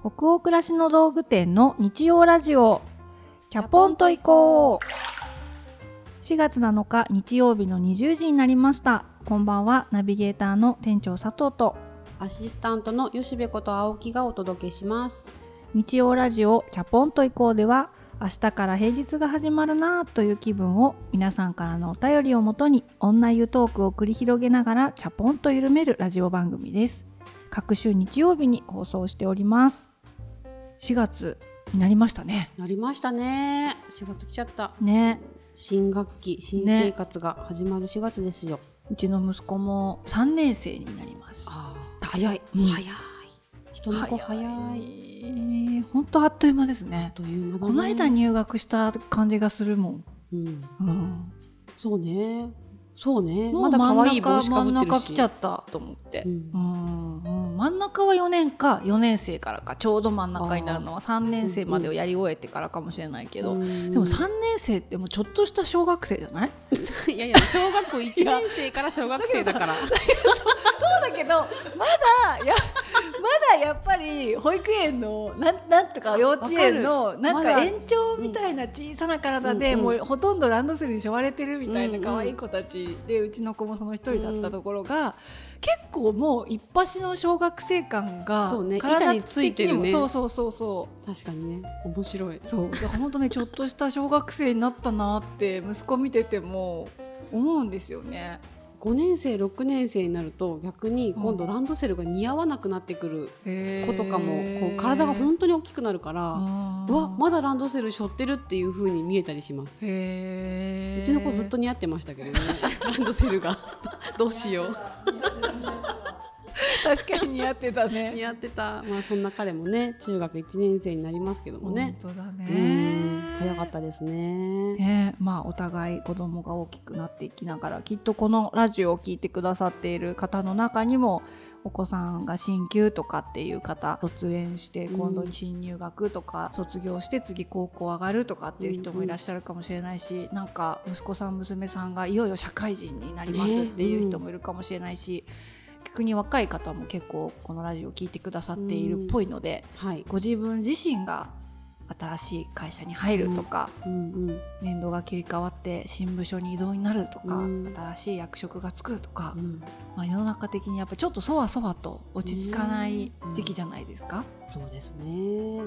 北欧暮らしの道具店の日曜ラジオ。キャポンと行こう。4月7日日曜日の20時になりました。こんばんはナビゲーターの店長佐藤と。アシスタントの吉部こと青木がお届けします。日曜ラジオキャポンと行こうでは明日から平日が始まるなという気分を皆さんからのお便りをもとに女湯トークを繰り広げながらチャポンと緩めるラジオ番組です各週日曜日に放送しております。4月になりましたね。なりましたね。4月来ちゃった。ね。新学期新生活が始まる4月ですよ、うちの息子も3年生になります。あー早い、うん。早い。人の子早い。い。本当あっという間ですね。という間だね。この間入学した感じがするもん、うん、うん、そうね。そうね。まだ可愛い帽子かぶってるし。中来ちゃったと思って。う、んうん。うん真ん中は4年か4年生からかちょうど真ん中になるのは3年生までをやり終えてからかもしれないけど、うんでも3年生ってもうちょっとした小学生じゃない？いやいや小学校1年生から小学生だから。そうだけどまだやまだやっぱり保育園のなんなんとか幼稚園のなんか延長みたいな小さな体で、うんうん。もうほとんどランドセルに背負われてるみたいなうんうん。可愛い子たちでうちの子もその一人だったところが、結構もう一発の小学生感がそうね体板についてるね。そうそうそうそう。確かにね。面白い。そう。だから本当ねちょっとした小学生になったなって息子見てても思うんですよね。5年生6年生になると逆に今度ランドセルが似合わなくなってくる子とかも。こう体が本当に大きくなるから、うわまだランドセル背負ってるっていう風に見えたりします。へうちの子ずっと似合ってましたけどね。ランドセルが。どうしよう 確かに似合ってたね。似合ってた。まあそんな彼もね中学1年生になりますけどもね。本当だうんね早かったですね。ねまあお互い子供が大きくなっていきながらきっとこのラジオを聞いてくださっている方の中にもお子さんが進級とかっていう方卒園してうん。今度新入学とか卒業して次高校上がるとかっていう人もいらっしゃるかもしれないし、なんか息子さん娘さんがいよいよ社会人になりますっていう人もいるかもしれないし、逆に若い方も結構このラジオを聞いてくださっているっぽいので、はい、ご自分自身が新しい会社に入るとか、うんうん年度が切り替わって新部署に異動になるとか、うん。新しい役職がつくとか、うん。まあ、世の中的にやっぱちょっとそわそわと落ち着かない時期じゃないですか？そうですね。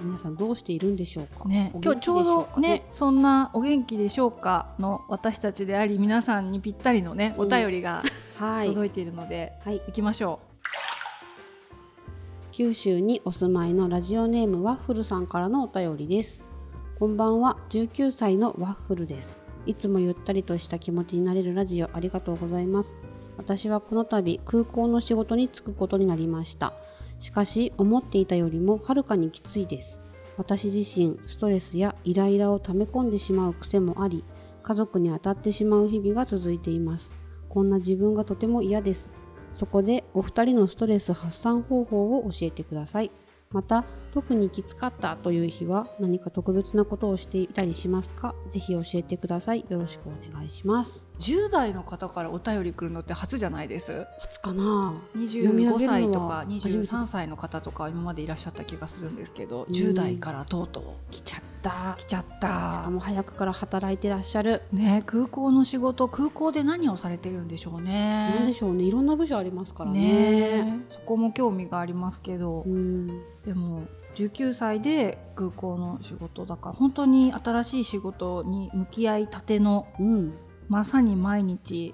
皆さんどうしているんでしょうか？ね、今日ちょうどねそんな「お元気でしょうか?」の私たちであり皆さんにぴったりのねお便りがはい届いているので、はい。行きましょ九州にお住まいのラジオネームワッフルさんからのお便りです。こんばんは。19歳のワッフルです。いつもゆったりとした気持ちになれるラジオありがとうございます。私はこの度空港の仕事に就くことになりました。しかし思っていたよりもはるかにきついです。私自身ストレスやイライラを溜め込んでしまう癖もあり家族に当たってしまう日々が続いていますこんな自分がとても嫌ですそこでお二人のストレス発散方法を教えてください。また、特にきつかったという日は何か特別なことをしていたりしますか？ぜひ教えてください。よろしくお願いします。う10代の方からお便り来るのって初じゃないです？初かな読み上25げるのは歳とか初めて23歳の方とか今までいらっしゃった気がするんですけど、ん10代からとうとう来ちゃった。来ちゃっしたかも早くから働いてらっしゃる。ね空港の仕事空港で何をされてるんでしょうねなんでしょうね。いろんな部署ありますからねね。そこも興味がありますけど、うん。でも19歳で空港の仕事だから本当に新しい仕事に向き合いたてのうん。まさに毎日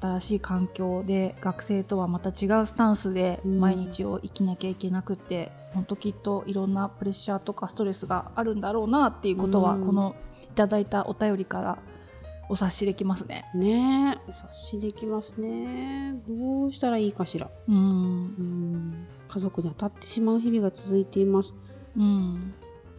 新しい環境で学生とはまた違うスタンスでうん毎日を生きなきゃいけなくって、本当きっといろんなプレッシャーとかストレスがあるんだろうなっていうことは、うんこのいただいたお便りからお察しできますね。ねえ。お察しできますね。どうしたらいいかしら。うんうん。家族に当たってしまう日々が続いています。うん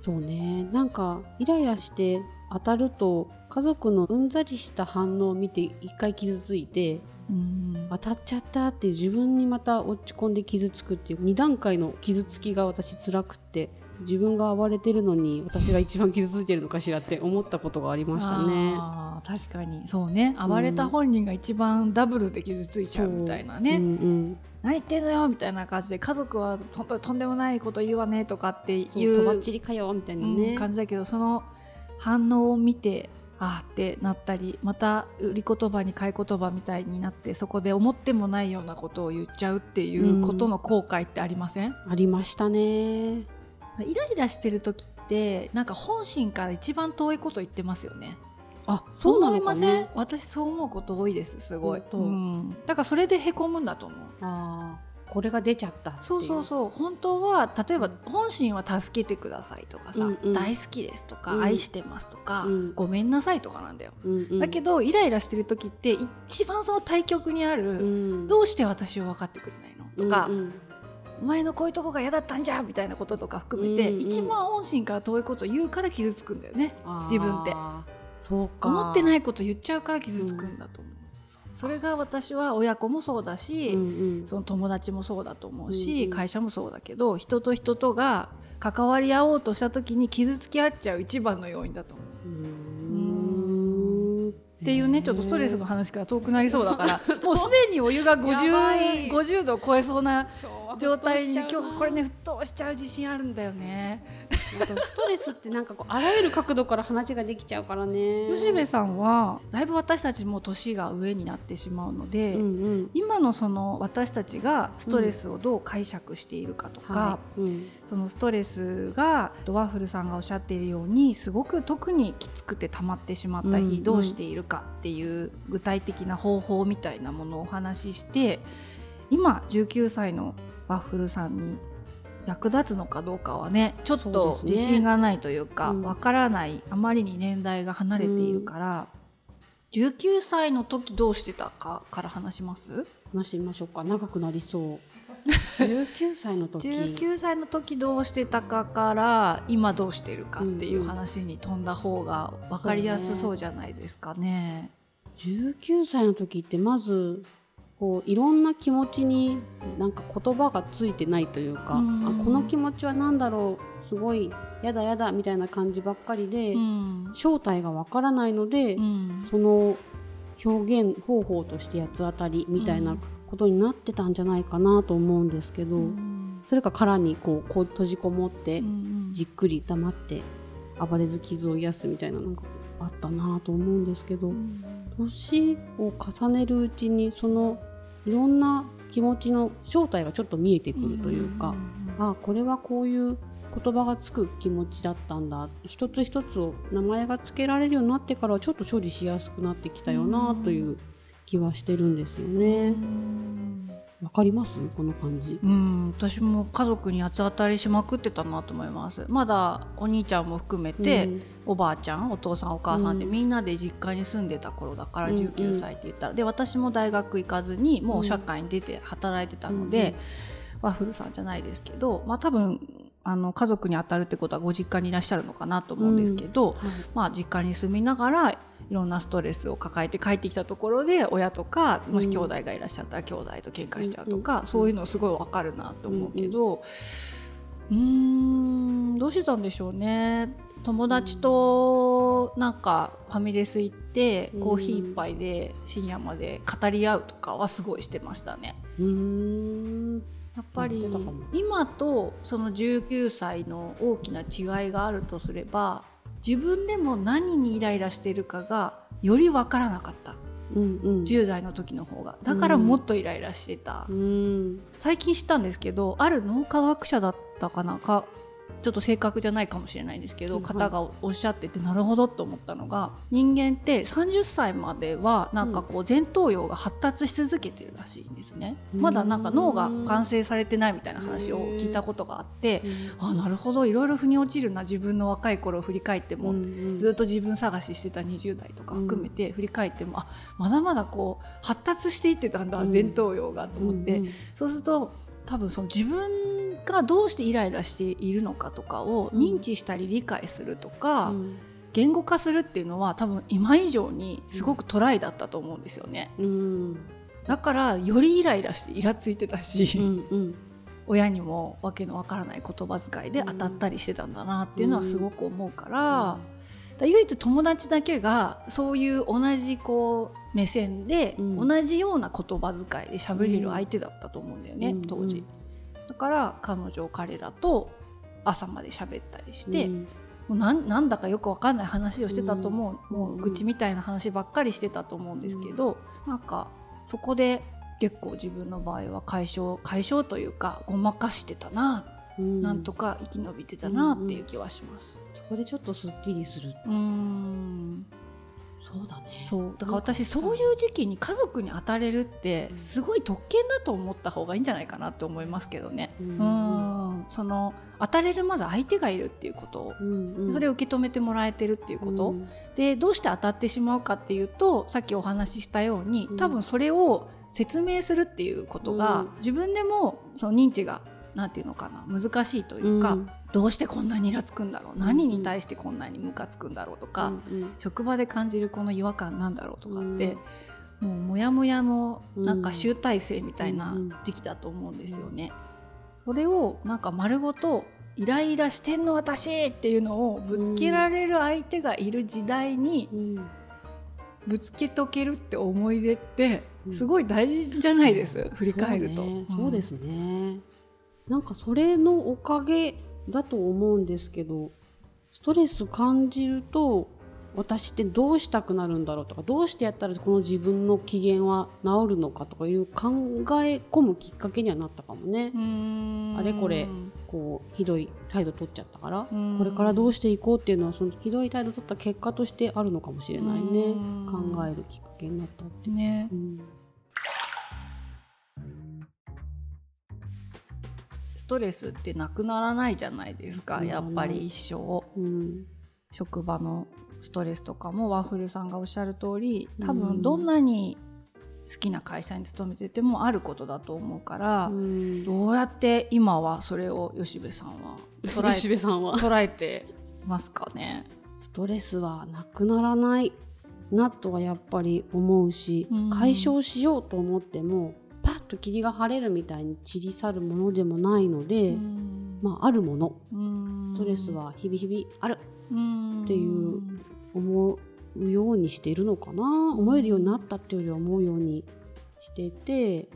そうねなんかイライラして当たると家族のうんざりした反応を見て一回傷ついてうん当たっちゃったって自分にまた落ち込んで傷つくっていう2段階の傷つきが私辛くって自分が暴れてるのに私が一番傷ついてるのかしらって思ったことがありましたね。確かに。そうね。暴れた本人が一番ダブルで傷ついちゃうみたいなね、うん。うん何言ってんのよみたいな感じで家族はとんでもないこと言うわねとかっていそううとばっちりかよみたいなね。うん感じだけどその反応を見てあーってなったりまた売り言葉に買い言葉みたいになってそこで思ってもないようなことを言っちゃうっていうことの後悔ってありません、ありましたね。イライラしてる時ってなんか本心から一番遠いこと言ってますよね。あそう思いかません？ね。私そう思うこと多いですすごい、うん。だからそれでへこむんだと思う。あーこれが出ちゃったっていそうそうそう。本当は例えば本心は助けてくださいとかさ、うんうん。大好きですとか、うん。愛してますとか、うん。ごめんなさいとかなんだよ、うんうん。だけどイライラしてる時って一番その対極にある、うん。どうして私を分かってくれないの？とか、うんうんお前のこういうとこが嫌だったんじゃんみたいなこととか含めて、うんうん。一番本心から遠いこと言うから傷つくんだよね自分って。そうか。思ってないいこと言っちゃうから傷つくんだと思う、それが私は親子もそうだし、うんうん。その友達もそうだと思うし、うんうん。会社もそうだけど人と人とが関わり合おうとした時に傷つき合っちゃう一番の要因だと思う。うーん。っていうねちょっとストレスの話から遠くなりそうだから もうすでにお湯がやばい。50, 50度を超えそうな状態に今日は今日これね沸騰しちゃう自信あるんだよね。あとストレスってなんかこうあらゆる角度から話ができちゃうからね。吉部さんはだいぶ私たちも年が上になってしまうので、うんうん。今のその私たちがストレスをどう解釈しているかとか、はい。うん。そのストレスがワッフルさんがおっしゃっているようにすごく特にきつくて溜まってしまったうんうん。日どうしているかっていう具体的な方法みたいなものをお話しして今19歳のワッフルさんに役立つのかどうかはねちょっと自信がないというかうん。わからないあまりに年代が離れているから、19歳の時どうしてたかから話します？話してみましょうか。長くなりそう。19歳の時。19歳の時どうしてたかから今どうしてるかっていう話に飛んだ方が分かりやすそうじゃないですかね。19歳の時ってまずこういろんな気持ちになんか言葉がついてないというか、うん。あこの気持ちは何だろうすごいやだやだみたいな感じばっかりで、うん。正体がわからないので、うん。その表現方法として八つ当たりみたいなことになってたんじゃないかなと思うんですけど、うん。それか殻にこうこう閉じこもってうんじっくり黙って暴れず傷を癒すみたいななんかあったなと思うんですけど、年を重ねるうちにそのいろんな気持ちの正体がちょっと見えてくるというか、あこれはこういう言葉がつく気持ちだったんだ。一つ一つを名前が付けられるようになってからはちょっと処理しやすくなってきたよなという気はしてるんですようね。んわかります？この感じ。うん、私も家族に八つ当たりしまくってたなと思います。まだお兄ちゃんも含めて、うん。おばあちゃんお父さんお母さんで、うん。みんなで実家に住んでた頃だからうんうん。19歳って言ったら、で私も大学行かずにもう社会に出て働いてたので、ワッフルさんじゃないですけど、まあ、多分あの家族に当たるってことはご実家にいらっしゃるのかなと思うんですけど、はい。まあ、実家に住みながらいろんなストレスを抱えて帰ってきたところで親とかもし兄弟がいらっしゃったら兄弟と喧嘩しちゃうとか、うん。そういうのすごいわかるなと思うけどうーんどうしてたんでしょうね。友達となんかファミレス行ってうん。コーヒー一杯で深夜まで語り合うとかはすごいしてましたね。うーんやっぱり今とその19歳の大きな違いがあるとすれば自分でも何にイライラしているかがより分からなかった。うんうん。10代の時の方が。だからもっとイライラしてた、うん。最近知ったんですけどある脳科学者だったかなかちょっと正確じゃないかもしれないんですけど、うん方がおっしゃっててなるほどと思ったのが人間って30歳まではなんかこう前頭葉が発達し続けてるらしいんですね、うん。まだなんか脳が完成されてないみたいな話を聞いたことがあって、あなるほどいろいろ腑に落ちるな自分の若い頃を振り返っても、ずっと自分探ししてた20代とか含めて振り返っても、あまだまだこう発達していってたんだ、うん。前頭葉がと思って、そうすると多分その自分がどうしてイライラしているのかとかを認知したり理解するとか、うん。言語化するっていうのは多分今以上にすごくトライだったと思うんですよね。うん。だからよりイライラしてイラついてたし、うんうん。親にもわけのわからない言葉遣いで当たったりしてたんだなっていうのはすごく思うから,、唯一友達だけがそういう同じこう目線で、うん。同じような言葉遣いで喋れる相手だったと思うんだよね、うん。当時。だから彼女彼らと朝まで喋ったりして、うん。もうなんなんだかよくわかんない話をしてたと思う、うん。もう愚痴みたいな話ばっかりしてたと思うんですけど、なんかそこで結構自分の場合は解消解消というかごまかしてたな、うんなんとか生き延びてたなっていう気はします。そこでちょっとすっきりする。うーん。そうだね。そう。だから私そういう時期に家族に当たれるってすごい特権だと思った方がいいんじゃないかなって思いますけどね。ううんん。その当たれるまず相手がいるっていうこと、うんうん。それを受け止めてもらえてるっていうこと、うん。でどうして当たってしまうかっていうとさっきお話ししたようにうん。多分それを説明するっていうことが、うん。自分でもその認知がなんていうのかな難しいというか、うん。どうしてこんなにイラつくんだろう、ん。何に対してこんなにムカつくんだろうとか、うん職場で感じるこの違和感なんだろうとかって、もうモヤモヤのなんか集大成みたいなうん時期だと思うんですよね。それをなんか丸ごとイライラしてんの私っていうのをぶつけられる相手がいる時代にうん。ぶつけとけるって思い出ってうん。すごい大事じゃないです、振り返ると。そう,、ね。んそうですねなんかそれのおかげだと思うんですけどストレス感じると私ってどうしたくなるんだろうとかどうしてやったらこの自分の機嫌は治るのかとかいう考え込むきっかけにはなったかもね。うん。あれこれこうひどい態度取っちゃったからうん。これからどうしていこうっていうのはそのひどい態度取った結果としてあるのかもしれないね。うん。考えるきっかけになったって。ね。うんストレスってなくならないじゃないですか、うん。やっぱり一生。うん。職場のストレスとかもワッフルさんがおっしゃる通り多うん。分どんなに好きな会社に勤めててもあることだと思うから、うん。どうやって今はそれを吉部さんは捉吉部さんは？え捉えてますかね？ストレスはなくならないなとはやっぱり思うし、うん。解消しようと思っても霧が晴れるみたいに散り去るものでもないので、うん。まああるもの。うん。ストレスは日々日々ある。うん。っていう思うようにしているのかな、思えるようになったっていうよりは思うようにしてて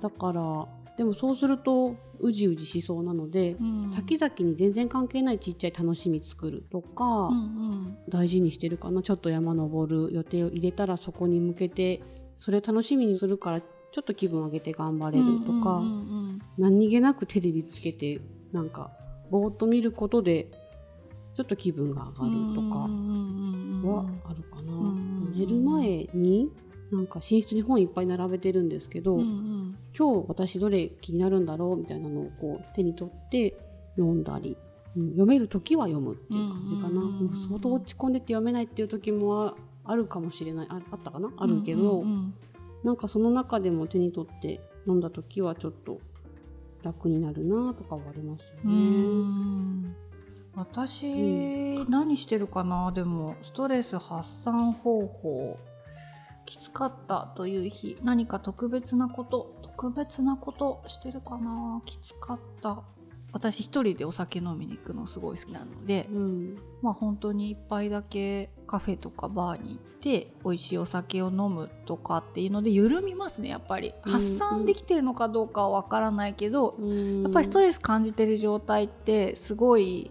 だからでもそうするとうじうじしそうなので、うん。先々に全然関係ないちっちゃい楽しみ作るとか、うんうん。大事にしてるかな。ちょっと山登る予定を入れたらそこに向けてそれ楽しみにするからちょっと気分上げて頑張れるとか、うんうん何気なくテレビつけてなんかぼーっと見ることでちょっと気分が上がるとかうんうんうんうんはあるかな、ん寝る前になんか寝室に本いっぱい並べてるんですけど、うんうん今日私どれ気になるんだろうみたいなのをこう手に取って読んだり、うん読める時は読むっていう感じかな、うんうんうんうんもう相当落ち込んでて読めないっていう時もああるかもしれないああったかなあるけど、うんうんなんかその中でも手に取って読んだ時はちょっと楽になるなとかはありますようね。ん。私、う何してるかな？でもストレス発散方法きつかったという日何か特別なこと特別なことしてるかな？きつかった私一人でお酒飲みに行くのすごい好きなので、うん。まあ本当に一杯だけカフェとかバーに行って美味しいお酒を飲むとかっていうので緩みますねやっぱり。うん発散できてるのかどうかはわからないけど、うん。やっぱりストレス感じてる状態ってすごい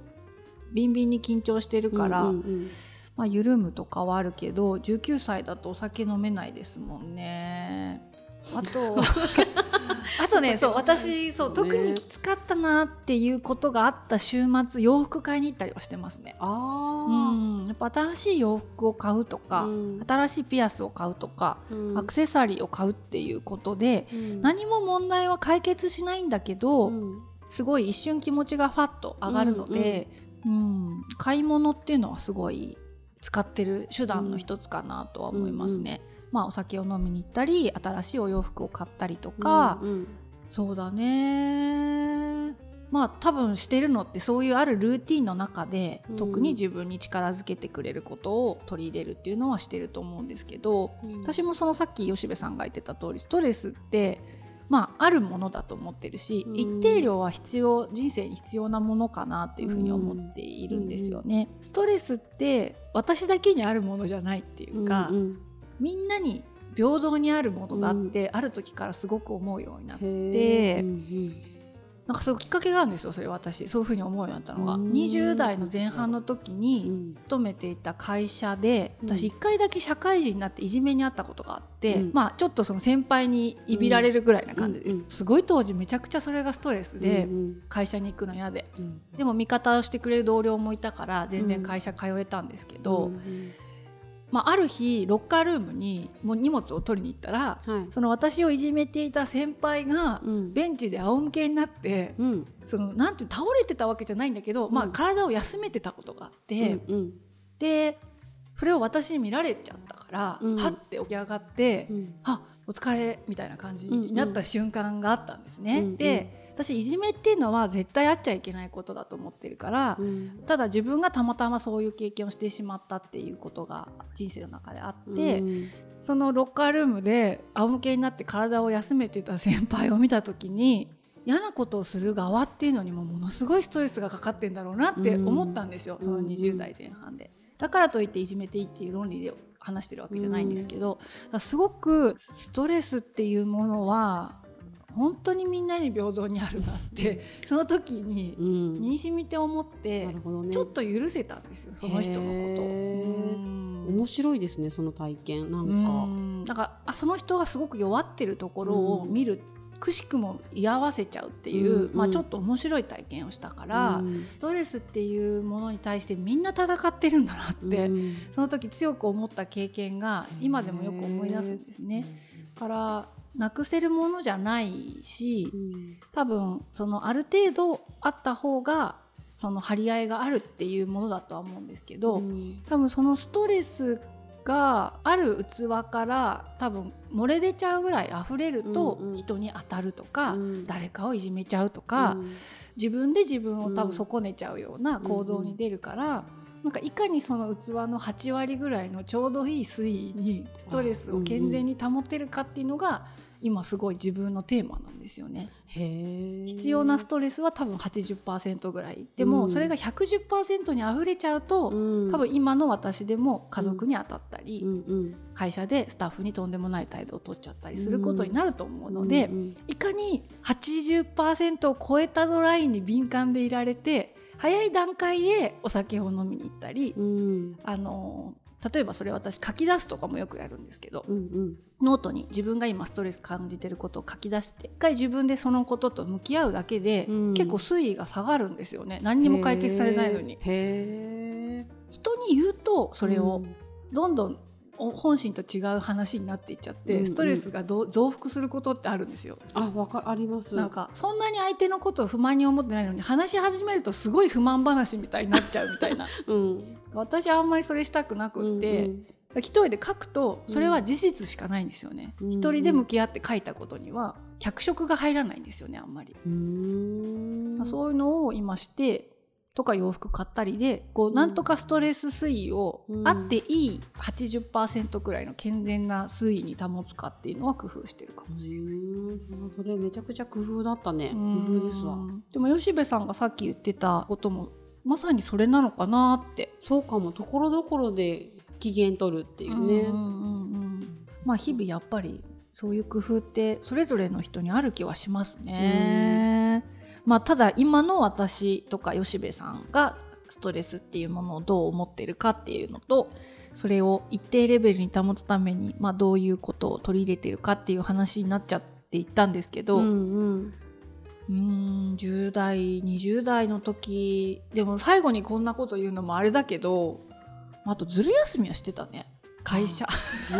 ビンビンに緊張してるから、うんうんうん。まあ、緩むとかはあるけど19歳だとお酒飲めないですもんね。あと あとねそう私そうね特にきつかったなっていうことがあった週末洋服買いに行ったりはしてますね。うあん、やっぱ新しい洋服を買うとーか、うん。新しいピアスを買うとか、うん。アクセサリーを買うっていうことで、うん。何も問題は解決しないんだけど、うん。すごい一瞬気持ちがファッと上がるので、うん買い物っていうのはすごい使ってる手段の一つかなとは思いますね。まあ、お酒を飲みに行ったり新しいお洋服を買ったりとか、うんうん。そうだね。まあ多分してるのってそういうあるルーティンの中で、うん。特に自分に力づけてくれることを取り入れるっていうのはしてると思うんですけど、うん。私もそのさっき吉部さんが言ってた通りストレスってまああるものだと思ってるし、うん。一定量は必要人生に必要なものかなっていうふうに思っているんですよね。ストレスって私だけにあるものじゃないっていうか、うんうんみんなに平等にあるものだって、ある時からすごく思うようになって、なんかそういうきっかけがあるんですよそれ私。そういうふうに思うようになったのが。うん。20代の前半の時うにん。勤めていた会社でうん。私1回だけ社会人になっていじめにあったことがあって、うん。まあちょっとその先輩にいびられるぐらいな感じです、うんうんすごい当時めちゃくちゃそれがストレスで、うん会社に行くの嫌で。うんでも味方をしてくれる同僚もいたから全然会社通えたんですけど、うんうんまあ、ある日ロッカールームにもう荷物を取りに行ったらはい。その私をいじめていた先輩がうん。ベンチで仰向けになって、うん。そのなんていう倒れてたわけじゃないんだけど、まあ、うん体を休めてたことがあって、うんでそれを私に見られちゃったから、うん。はって起き上がって、うん。あお疲れみたいな感じになった瞬間があったんですね。うんうん。で私いじめっていうのは絶対あっちゃいけないことだと思ってるから、うん。ただ自分がたまたまそういう経験をしてしまったっていうことが人生の中であって、うん。そのロッカールームで仰向けになって体を休めてた先輩を見た時に嫌なことをする側っていうのにもものすごいストレスがかかってんだろうなって思ったんですよ、うん。その20代前半で。だからといっていじめていいっていう論理で話してるわけじゃないんですけど、すごくストレスっていうものは本当にみんなに平等にあるなってその時にうん。身に染みて思ってね。ちょっと許せたんですよその人のこと。面白いですねその体験。なんか。うん。なんかあその人がすごく弱ってるところを見る、くしくも居合わせちゃうっていう、うんうん。まあ、ちょっと面白い体験をしたから、うん。ストレスっていうものに対してみんな戦ってるんだなって、うん。その時強く思った経験が今でもよく思い出すんですね。だからなくせるものじゃないしうん。多分そのある程度あった方がその張り合いがあるっていうものだとは思うんですけど、うん。多分そのストレスがある器から多分漏れ出ちゃうぐらい溢れるとうんうん。人に当たるとか、うん。誰かをいじめちゃうとか、うん。自分で自分を多うん分損ねちゃうような行動に出るから、なんかいかにその器の8割ぐらいのちょうどいい水位にストレスを健全に保てるかっていうのが今すごい自分のテーマなんですよね。必要なストレスは多分80%ぐらい。でもうん。それが110%に溢れちゃうと、うん。多分今の私でも家族に当たったり、うん。うん。会社でスタッフにとんでもない態度を取っちゃったりすることになると思うので、うんうんいかに80%を超えたぞラインに敏感でいられて早い段階でお酒を飲みに行ったり、うん。あの例えばそれ私書き出すとかもよくやるんですけど、うんうん。ノートに自分が今ストレス感じてることを書き出して一回自分でそのことと向き合うだけで、うん。結構水位が下がるんですよね。何にも解決されないのに。へ人に言うとそーれをどんどんお本心と違う話になっていっちゃって、うんうん。ストレスがど増幅することってあるんですよ。あわかあります。なんかそんなに相手のことを不満に思ってないのに話し始めるとすごい不満話みたいになっちゃうみたいな。うん。私はあんまりそれしたくなくって、うん一人で書くとそれは事実しかないんですよね、うん一人で向き合って書いたことには脚色が入らないんですよねあんまり、うんうん。そういうのを今してとか洋服買ったりでこうなんとかストレス推移をうん。あっていい80%くらいの健全な推移に保つかっていうのは工夫してるかもしれない。うんそれめちゃくちゃ工夫だったね。うん。工夫ですわ。でも吉部さんがさっき言ってたこともまさにそれなのかなって。そうかもところどころで機嫌取るっていうね、うんうんうんうん。まあ日々やっぱりそういう工夫ってそれぞれの人にある気はしますね。まあただ今の私とか吉部さんがストレスっていうものをどう思ってるかっていうのとそれを一定レベルに保つために、まあ、どういうことを取り入れてるかっていう話になっちゃっていったんですけど、ううんうん。ーん10代20代の時でも最後にこんなこと言うのもあれだけどあとずる休みはしてたね。会社。ず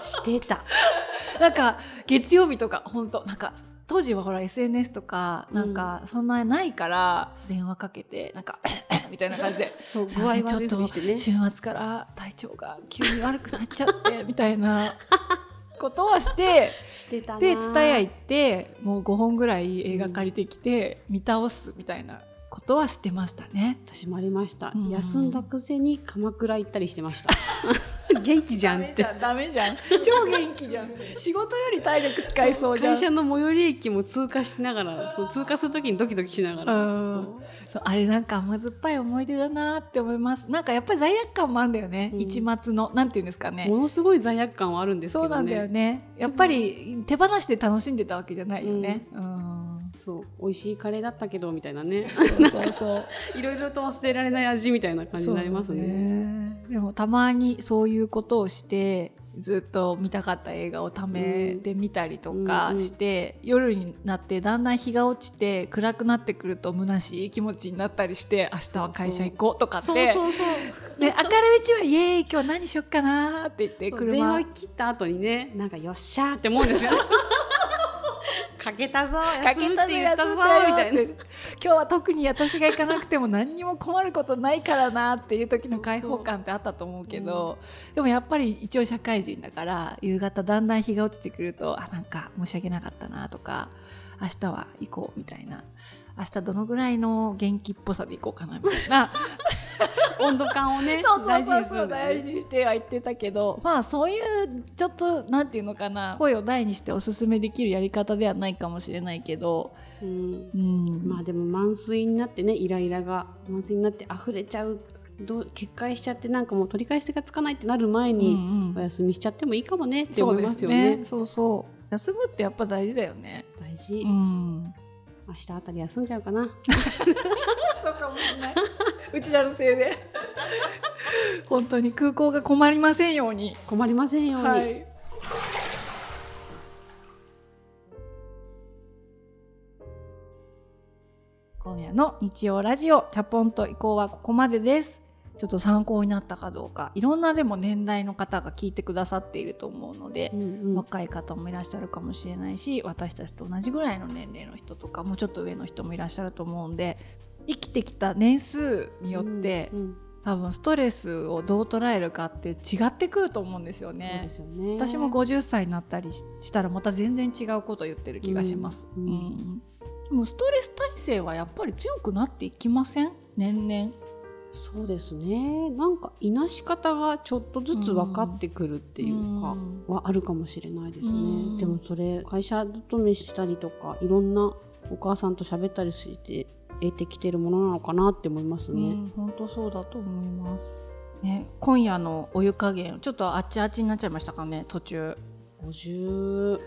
してた。なんか月曜日とか本当なんか当時はほら SNS とかなんかそんなないから電話かけてなんか みたいな感じでそうちょっと週末から体調が急に悪くなっちゃってみたいな ことはしてしてたなで蔦屋行ってもう5本ぐらい映画借りてきて見倒すみたいなことはしてましたね。私もありました、うん休んだくせに鎌倉行ったりしてました。元気じゃんって。ダメじゃん。超元気じゃん。仕事より体力使いそうじゃん。会社の最寄り駅も通過しながらそう通過する時にドキドキしながら。うん。そうあれなんか甘酸っぱい思い出だなって思います。なんかやっぱり罪悪感もあるんだよね、うん。一末のなんていうんですかね。ものすごい罪悪感はあるんですけどね。そうなんだよね。やっぱり手放して楽しんでたわけじゃないよね。うん、そう美味しいカレーだったけどみたいなね。そうそう いろいろと忘れられない味みたいな感じになりますね。ねでもたまにそういうことをしてずっと見たかった映画をためで見たりとかして、夜になってだんだん日が落ちて暗くなってくると虚しい気持ちになったりして明日は会社行こうとかって。そうそうそうで明るいうちはイエーイ今日何しよっかなって言って電車。話切った後にねなんかよっしゃーって思うんですよかけたぞ休むって言ったぞみみたたいな。今日は特に私が行かなくても何にも困ることないからなっていう時の解放感ってあったと思うけどでもやっぱり一応社会人だから夕方だんだん日が落ちてくるとあなんか申し訳なかったなとか明日は行こうみたいな。明日どのぐらいの元気っぽさで行こうかなみたいな温度感をね そうそう大事そうそうに大事にしては言ってたけどまあそういうちょっとなんていうのかな声を大にしておすすめできるやり方ではないかもしれないけど、うん。うん、まあでも満水になってねイライラが満水になって溢れちゃうどう決壊しちゃってなんかもう取り返しがつかないってなる前うんにうん。お休みしちゃってもいいかもねってそうで思いますすよね。ね。そうそう。休むってやっぱ大事だよね。大事、うん明日あたり休んじゃうかな。そうかもしれない。うちらのせいで。本当に空港が困りませんように。困りませんように。はい。今夜の日曜ラジオチャポンと移行はここまでですちょっと参考になったかどうかいろんなでも年代の方が聞いてくださっていると思うのでう、んうん若い方もいらっしゃるかもしれないし私たちと同じぐらいの年齢の人とかもうちょっと上の人もいらっしゃると思うんで生きてきた年数によって、うんうん多分ストレスをどう捉えるかって違ってくると思うんですよねよね。私も50歳になったりししたらまた全然違うことを言ってる気がします。うんうんでもストレス耐性はやっぱり強くなっていきません？年々。そうですね。なんかいなし方がちょっとずつ分かってくるっていうか、うんはあるかもしれないですね。うんでもそれ会社勤めしたりとかいろんなお母さんと喋ったりして得てきてるものなのかなって思いますね。うん、本当そうだと思います。ね、今夜のお湯加減ちょっとあっちあっちになっちゃいましたかね途中。50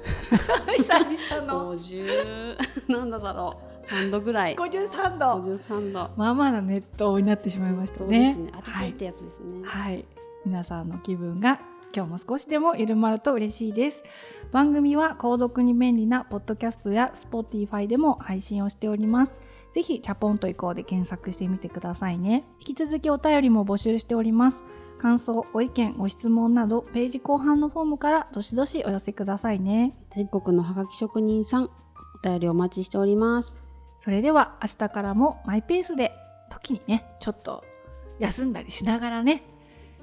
久々の。50なんだだろう。3度ぐらい。53度。53度。まあまあな熱湯になってしまいましたね。ね。あちちってやつですね、はい、皆さんの気分が今日も少しでも緩まると嬉しいです。番組は購読に便利なポッドキャストや Spotify でも配信をしておりますぜひチャポンと行こうで検索してみてくださいね。引き続きお便りも募集しております。感想ご意見ご質問などページ後半のフォームからどしどしお寄せくださいね。全国のハガキ職人さんお便りお待ちしております。それでは明日からもマイペースで時にねちょっと休んだりしながらね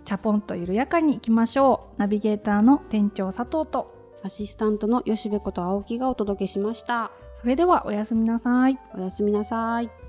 チャポンと緩やかに行きましょう。ナビゲーターの店長佐藤とアシスタントの吉部こと青木がお届けしましたそれではおやすみなさい。おやすみなさい。